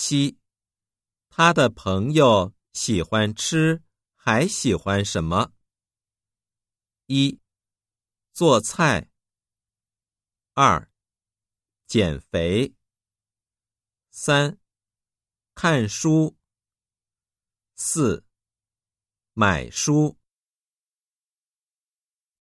七。他的朋友喜欢吃还喜欢什么？一。做菜。二。减肥。三。看书。四。买书。